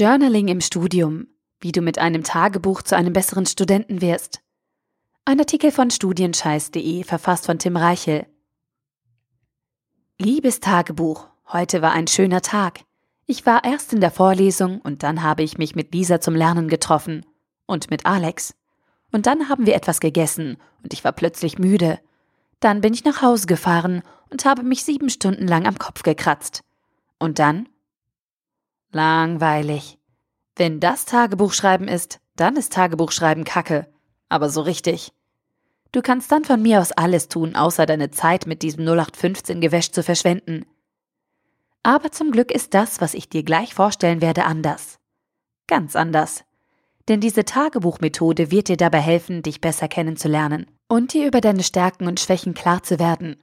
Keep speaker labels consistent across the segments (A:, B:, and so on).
A: Journaling im Studium. Wie du mit einem Tagebuch zu einem besseren Studenten wirst. Ein Artikel von studienscheiß.de, verfasst von Tim Reichel. Liebes Tagebuch, heute war ein schöner Tag. Ich war erst in der Vorlesung und dann habe ich mich mit Lisa zum Lernen getroffen. Und mit Alex. Und dann haben wir etwas gegessen und ich war plötzlich müde. Dann bin ich nach Hause gefahren und habe mich sieben Stunden lang am Kopf gekratzt. Und dann? Langweilig. Wenn das Tagebuchschreiben ist, dann ist Tagebuchschreiben Kacke. Aber so richtig. Du kannst dann von mir aus alles tun, außer deine Zeit mit diesem 0815-Gewäsch zu verschwenden. Aber zum Glück ist das, was ich dir gleich vorstellen werde, anders. Ganz anders. Denn diese Tagebuchmethode wird dir dabei helfen, dich besser kennenzulernen und dir über deine Stärken und Schwächen klar zu werden.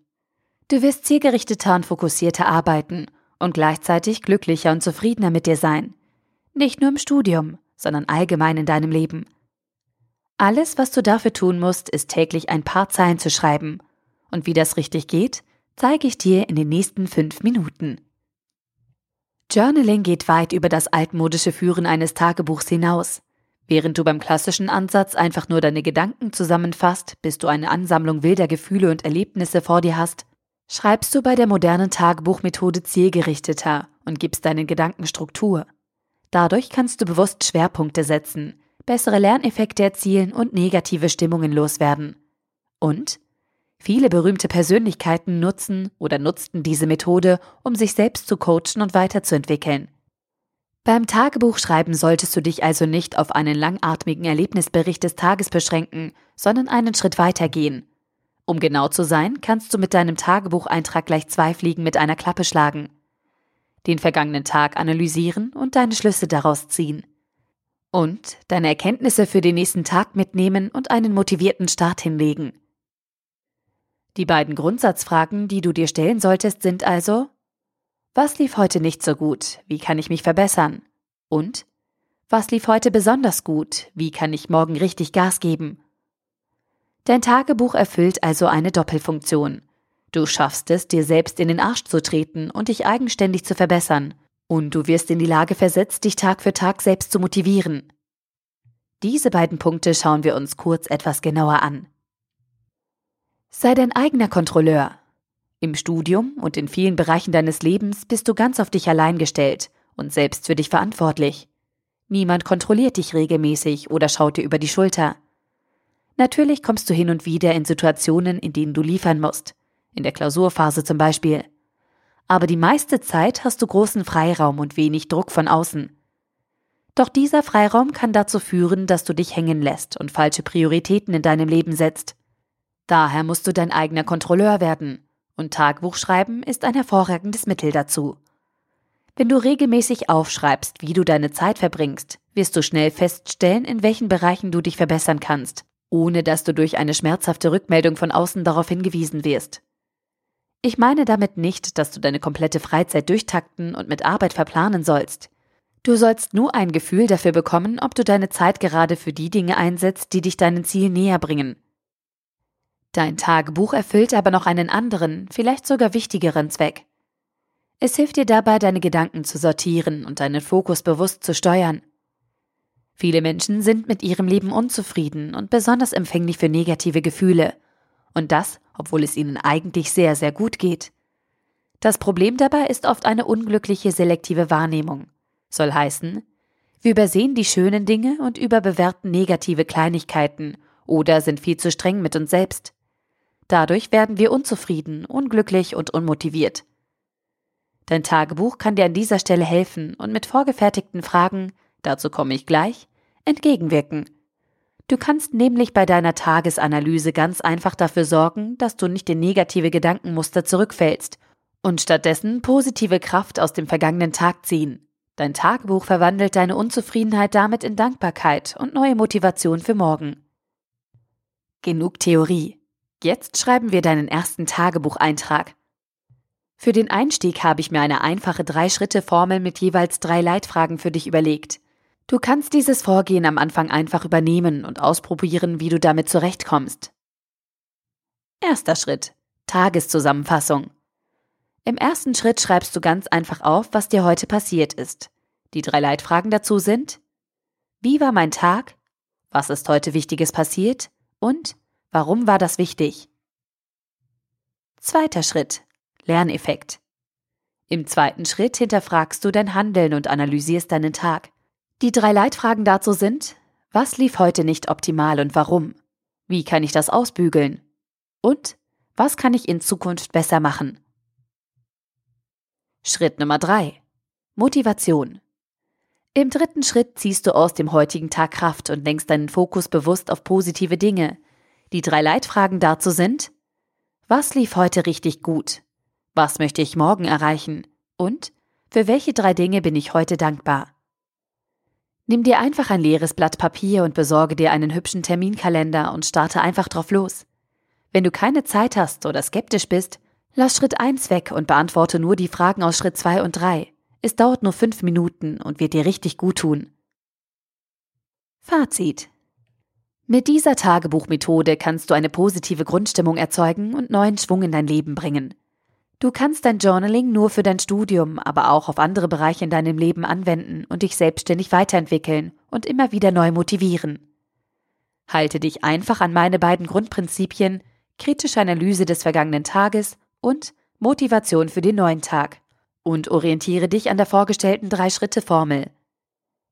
A: Du wirst zielgerichteter und fokussierter arbeiten und gleichzeitig glücklicher und zufriedener mit dir sein. Nicht nur im Studium, sondern allgemein in deinem Leben. Alles, was du dafür tun musst, ist täglich ein paar Zeilen zu schreiben. Und wie das richtig geht, zeige ich dir in den nächsten fünf Minuten. Journaling geht weit über das altmodische Führen eines Tagebuchs hinaus. Während du beim klassischen Ansatz einfach nur deine Gedanken zusammenfasst, bis du eine Ansammlung wilder Gefühle und Erlebnisse vor dir hast, schreibst du bei der modernen Tagebuchmethode zielgerichteter und gibst deinen Gedanken Struktur. Dadurch kannst du bewusst Schwerpunkte setzen, bessere Lerneffekte erzielen und negative Stimmungen loswerden. Und viele berühmte Persönlichkeiten nutzen oder nutzten diese Methode, um sich selbst zu coachen und weiterzuentwickeln. Beim Tagebuchschreiben solltest du dich also nicht auf einen langatmigen Erlebnisbericht des Tages beschränken, sondern einen Schritt weiter gehen. Um genau zu sein, kannst du mit deinem Tagebucheintrag gleich zwei Fliegen mit einer Klappe schlagen. Den vergangenen Tag analysieren und deine Schlüsse daraus ziehen. Und deine Erkenntnisse für den nächsten Tag mitnehmen und einen motivierten Start hinlegen. Die beiden Grundsatzfragen, die du dir stellen solltest, sind also, was lief heute nicht so gut? Wie kann ich mich verbessern? Und was lief heute besonders gut? Wie kann ich morgen richtig Gas geben? Dein Tagebuch erfüllt also eine Doppelfunktion. Du schaffst es, dir selbst in den Arsch zu treten und dich eigenständig zu verbessern. Und du wirst in die Lage versetzt, dich Tag für Tag selbst zu motivieren. Diese beiden Punkte schauen wir uns kurz etwas genauer an. Sei dein eigener Kontrolleur. Im Studium und in vielen Bereichen deines Lebens bist du ganz auf dich allein gestellt und selbst für dich verantwortlich. Niemand kontrolliert dich regelmäßig oder schaut dir über die Schulter. Natürlich kommst du hin und wieder in Situationen, in denen du liefern musst, in der Klausurphase zum Beispiel. Aber die meiste Zeit hast du großen Freiraum und wenig Druck von außen. Doch dieser Freiraum kann dazu führen, dass du dich hängen lässt und falsche Prioritäten in deinem Leben setzt. Daher musst du dein eigener Kontrolleur werden und Tagebuchschreiben ist ein hervorragendes Mittel dazu. Wenn du regelmäßig aufschreibst, wie du deine Zeit verbringst, wirst du schnell feststellen, in welchen Bereichen du dich verbessern kannst, ohne dass du durch eine schmerzhafte Rückmeldung von außen darauf hingewiesen wirst. Ich meine damit nicht, dass du deine komplette Freizeit durchtakten und mit Arbeit verplanen sollst. Du sollst nur ein Gefühl dafür bekommen, ob du deine Zeit gerade für die Dinge einsetzt, die dich deinen Ziel näher bringen. Dein Tagebuch erfüllt aber noch einen anderen, vielleicht sogar wichtigeren Zweck. Es hilft dir dabei, deine Gedanken zu sortieren und deinen Fokus bewusst zu steuern. Viele Menschen sind mit ihrem Leben unzufrieden und besonders empfänglich für negative Gefühle. Und das, obwohl es ihnen eigentlich sehr, sehr gut geht. Das Problem dabei ist oft eine unglückliche selektive Wahrnehmung. Soll heißen, wir übersehen die schönen Dinge und überbewerten negative Kleinigkeiten oder sind viel zu streng mit uns selbst. Dadurch werden wir unzufrieden, unglücklich und unmotiviert. Dein Tagebuch kann dir an dieser Stelle helfen und mit vorgefertigten Fragen, dazu komme ich gleich, entgegenwirken. Du kannst nämlich bei deiner Tagesanalyse ganz einfach dafür sorgen, dass du nicht in negative Gedankenmuster zurückfällst und stattdessen positive Kraft aus dem vergangenen Tag ziehen. Dein Tagebuch verwandelt deine Unzufriedenheit damit in Dankbarkeit und neue Motivation für morgen. Genug Theorie. Jetzt schreiben wir deinen ersten Tagebucheintrag. Für den Einstieg habe ich mir eine einfache Drei-Schritte-Formel mit jeweils drei Leitfragen für dich überlegt. Du kannst dieses Vorgehen am Anfang einfach übernehmen und ausprobieren, wie du damit zurechtkommst. Erster Schritt. Tageszusammenfassung. Im ersten Schritt schreibst du ganz einfach auf, was dir heute passiert ist. Die drei Leitfragen dazu sind Wie war mein Tag? Was ist heute Wichtiges passiert? Und warum war das wichtig? Zweiter Schritt. Lerneffekt. Im zweiten Schritt hinterfragst du dein Handeln und analysierst deinen Tag. Die drei Leitfragen dazu sind, was lief heute nicht optimal und warum? Wie kann ich das ausbügeln? Und was kann ich in Zukunft besser machen? Schritt Nummer drei: Motivation. Im dritten Schritt ziehst du aus dem heutigen Tag Kraft und lenkst deinen Fokus bewusst auf positive Dinge. Die drei Leitfragen dazu sind, was lief heute richtig gut? Was möchte ich morgen erreichen? Und für welche drei Dinge bin ich heute dankbar? Nimm dir einfach ein leeres Blatt Papier und besorge dir einen hübschen Terminkalender und starte einfach drauf los. Wenn du keine Zeit hast oder skeptisch bist, lass Schritt 1 weg und beantworte nur die Fragen aus Schritt 2 und 3. Es dauert nur fünf Minuten und wird dir richtig gut tun. Fazit. Mit dieser Tagebuchmethode kannst du eine positive Grundstimmung erzeugen und neuen Schwung in dein Leben bringen. Du kannst dein Journaling nur für dein Studium, aber auch auf andere Bereiche in deinem Leben anwenden und dich selbstständig weiterentwickeln und immer wieder neu motivieren. Halte dich einfach an meine beiden Grundprinzipien kritische Analyse des vergangenen Tages und Motivation für den neuen Tag und orientiere dich an der vorgestellten Drei-Schritte-Formel.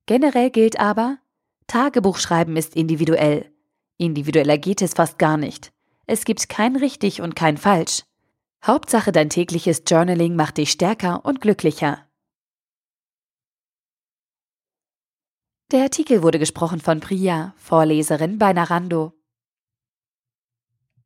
A: Generell gilt aber, Tagebuchschreiben ist individuell. Individueller geht es fast gar nicht. Es gibt kein richtig und kein falsch. Hauptsache dein tägliches Journaling macht dich stärker und glücklicher. Der Artikel wurde gesprochen von Priya, Vorleserin bei Narando.